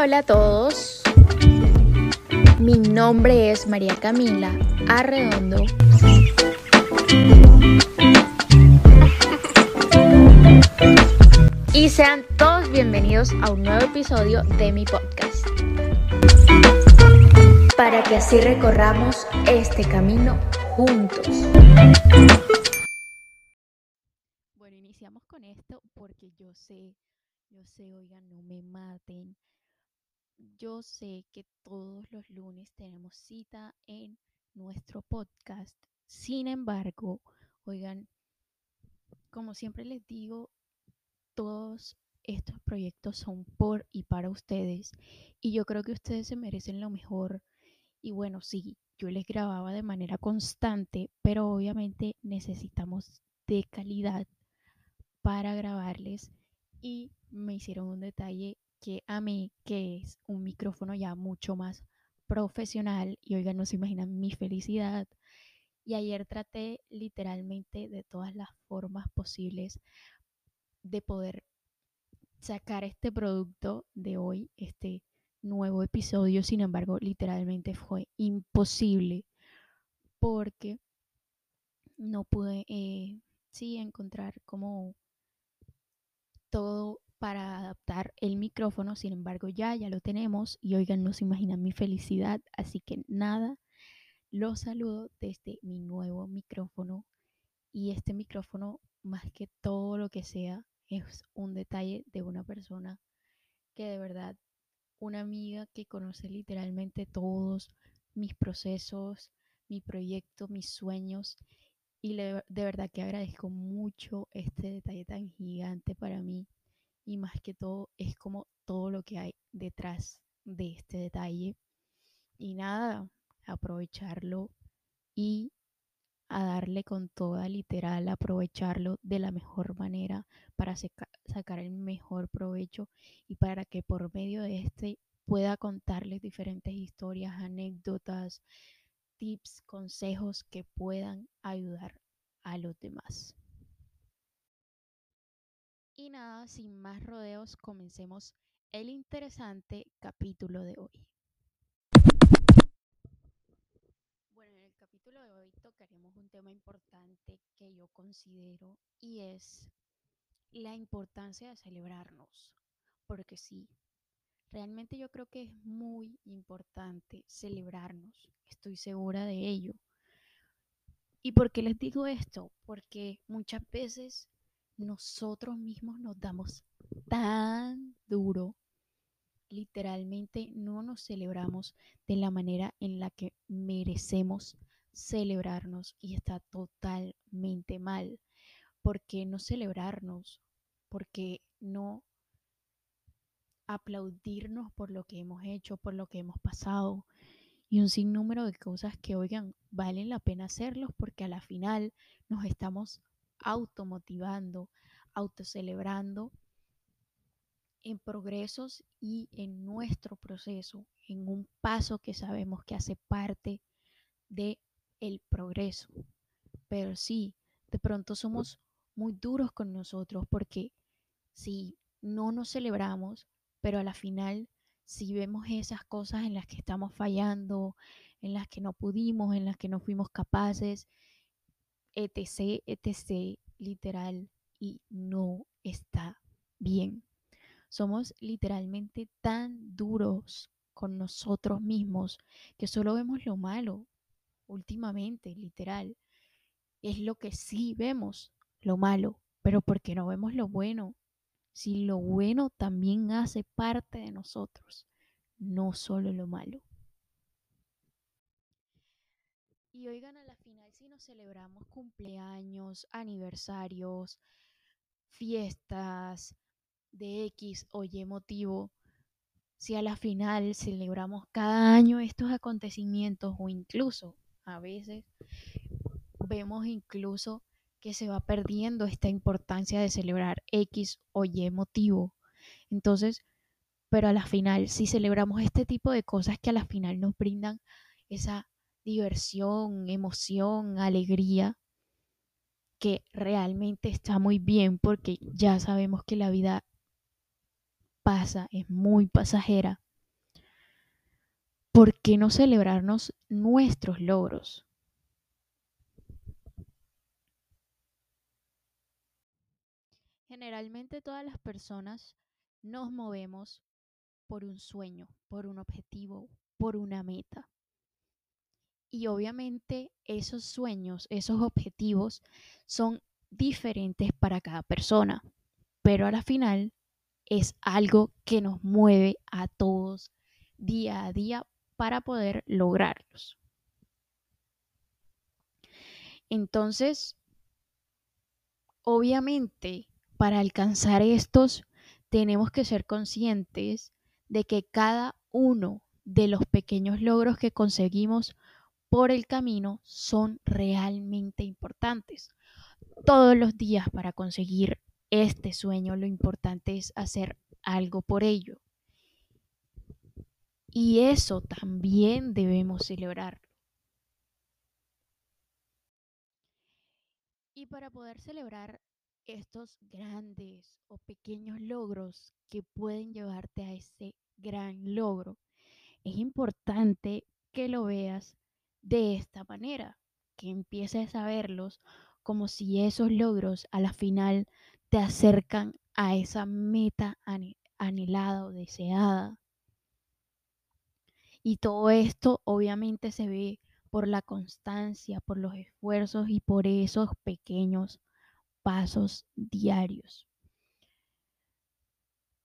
Hola, a todos. Mi nombre es María Camila Arredondo. Y sean todos bienvenidos a un nuevo episodio de mi podcast. Para que así recorramos este camino juntos. Bueno, iniciamos con esto porque yo sé, yo sé, oigan, no me maten. Yo sé que todos los lunes tenemos cita en nuestro podcast. Sin embargo, oigan, como siempre les digo, todos estos proyectos son por y para ustedes. Y yo creo que ustedes se merecen lo mejor. Y bueno, sí, yo les grababa de manera constante, pero obviamente necesitamos de calidad para grabarles. Y me hicieron un detalle que a mí, que es un micrófono ya mucho más profesional. Y oigan, no se imaginan mi felicidad. Y ayer traté literalmente de todas las formas posibles de poder sacar este producto de hoy, este nuevo episodio. Sin embargo, literalmente fue imposible porque no pude, eh, sí, encontrar como todo para adaptar el micrófono. Sin embargo, ya, ya lo tenemos y oigan, no se imaginan mi felicidad. Así que nada, los saludo desde mi nuevo micrófono y este micrófono, más que todo lo que sea, es un detalle de una persona que de verdad, una amiga que conoce literalmente todos mis procesos, mi proyecto, mis sueños. Y de verdad que agradezco mucho este detalle tan gigante para. Y más que todo es como todo lo que hay detrás de este detalle. Y nada, aprovecharlo y a darle con toda literal, aprovecharlo de la mejor manera para sacar el mejor provecho y para que por medio de este pueda contarles diferentes historias, anécdotas, tips, consejos que puedan ayudar a los demás. Y nada, sin más rodeos, comencemos el interesante capítulo de hoy. Bueno, en el capítulo de hoy tocaremos un tema importante que yo considero y es la importancia de celebrarnos. Porque sí, realmente yo creo que es muy importante celebrarnos. Estoy segura de ello. ¿Y por qué les digo esto? Porque muchas veces nosotros mismos nos damos tan duro literalmente no nos celebramos de la manera en la que merecemos celebrarnos y está totalmente mal. ¿Por qué no celebrarnos? ¿Por qué no aplaudirnos por lo que hemos hecho, por lo que hemos pasado? Y un sinnúmero de cosas que, oigan, valen la pena hacerlos porque a la final nos estamos automotivando, autocelebrando en progresos y en nuestro proceso, en un paso que sabemos que hace parte de el progreso. Pero sí, de pronto somos muy duros con nosotros porque si no nos celebramos, pero a la final si vemos esas cosas en las que estamos fallando, en las que no pudimos, en las que no fuimos capaces, etc, etc, literal, y no está bien. Somos literalmente tan duros con nosotros mismos que solo vemos lo malo últimamente, literal. Es lo que sí vemos, lo malo, pero porque no vemos lo bueno. Si lo bueno también hace parte de nosotros, no solo lo malo. Y oigan, a la final si nos celebramos cumpleaños, aniversarios, fiestas, de X o Y motivo, si a la final celebramos cada año estos acontecimientos o incluso a veces vemos incluso que se va perdiendo esta importancia de celebrar X o Y motivo. Entonces, pero a la final, si celebramos este tipo de cosas que a la final nos brindan esa diversión, emoción, alegría, que realmente está muy bien porque ya sabemos que la vida pasa, es muy pasajera. ¿por qué no celebrarnos nuestros logros? Generalmente todas las personas nos movemos por un sueño, por un objetivo, por una meta. Y obviamente esos sueños, esos objetivos son diferentes para cada persona, pero a la final es algo que nos mueve a todos día a día para poder lograrlos. Entonces, obviamente, para alcanzar estos, tenemos que ser conscientes de que cada uno de los pequeños logros que conseguimos por el camino son realmente importantes. Todos los días para conseguir este sueño lo importante es hacer algo por ello. Y eso también debemos celebrar. Y para poder celebrar estos grandes o pequeños logros que pueden llevarte a ese gran logro, es importante que lo veas de esta manera, que empieces a verlos como si esos logros a la final te acercan a esa meta anhelada o deseada. Y todo esto obviamente se ve por la constancia, por los esfuerzos y por esos pequeños pasos diarios.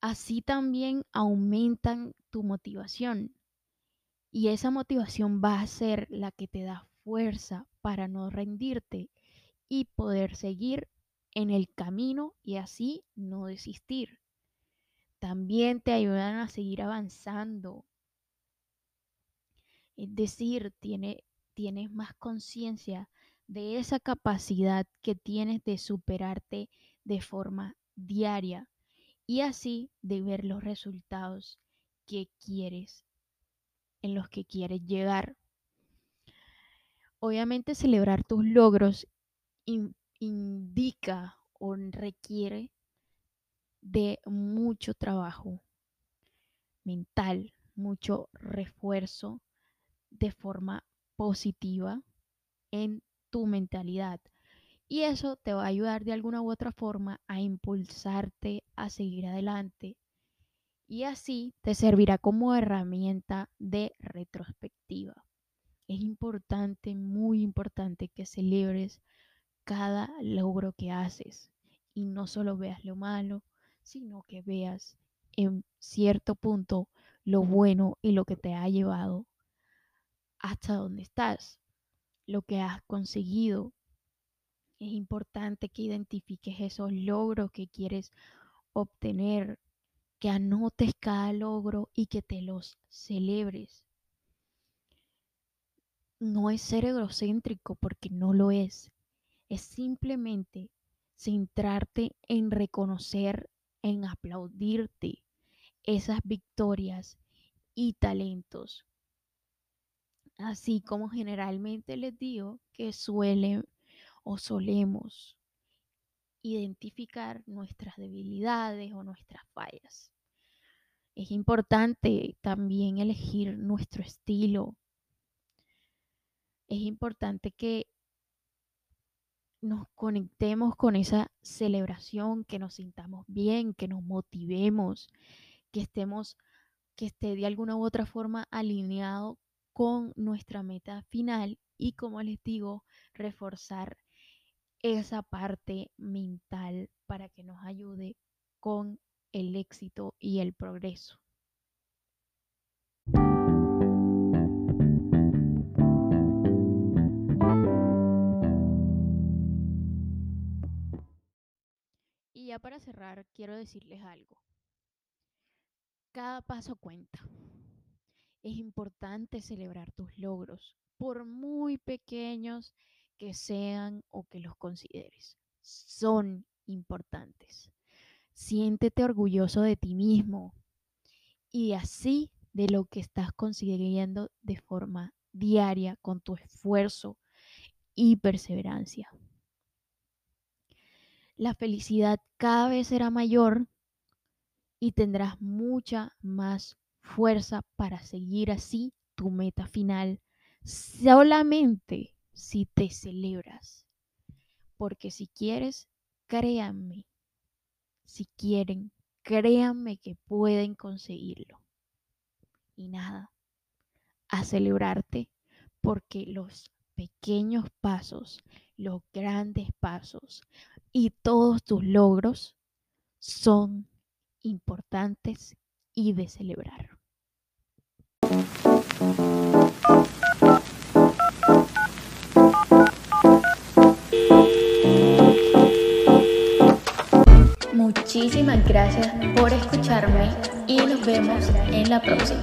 Así también aumentan tu motivación y esa motivación va a ser la que te da fuerza para no rendirte y poder seguir en el camino y así no desistir. También te ayudan a seguir avanzando. Es decir, tiene, tienes más conciencia de esa capacidad que tienes de superarte de forma diaria y así de ver los resultados que quieres, en los que quieres llegar. Obviamente celebrar tus logros indica o requiere de mucho trabajo mental, mucho refuerzo de forma positiva en tu mentalidad. Y eso te va a ayudar de alguna u otra forma a impulsarte a seguir adelante. Y así te servirá como herramienta de retrospectiva. Es importante, muy importante que celebres cada logro que haces y no solo veas lo malo, sino que veas en cierto punto lo bueno y lo que te ha llevado hasta donde estás lo que has conseguido. Es importante que identifiques esos logros que quieres obtener, que anotes cada logro y que te los celebres. No es ser egocéntrico porque no lo es. Es simplemente centrarte en reconocer, en aplaudirte esas victorias y talentos así como generalmente les digo que suelen o solemos identificar nuestras debilidades o nuestras fallas. Es importante también elegir nuestro estilo. Es importante que nos conectemos con esa celebración, que nos sintamos bien, que nos motivemos, que estemos, que esté de alguna u otra forma alineado con nuestra meta final y como les digo, reforzar esa parte mental para que nos ayude con el éxito y el progreso. Y ya para cerrar, quiero decirles algo. Cada paso cuenta es importante celebrar tus logros, por muy pequeños que sean o que los consideres. Son importantes. Siéntete orgulloso de ti mismo y así de lo que estás consiguiendo de forma diaria con tu esfuerzo y perseverancia. La felicidad cada vez será mayor y tendrás mucha más fuerza para seguir así tu meta final solamente si te celebras. Porque si quieres, créanme, si quieren, créanme que pueden conseguirlo. Y nada, a celebrarte porque los pequeños pasos, los grandes pasos y todos tus logros son importantes y de celebrar. Muchísimas gracias por escucharme y nos vemos en la próxima.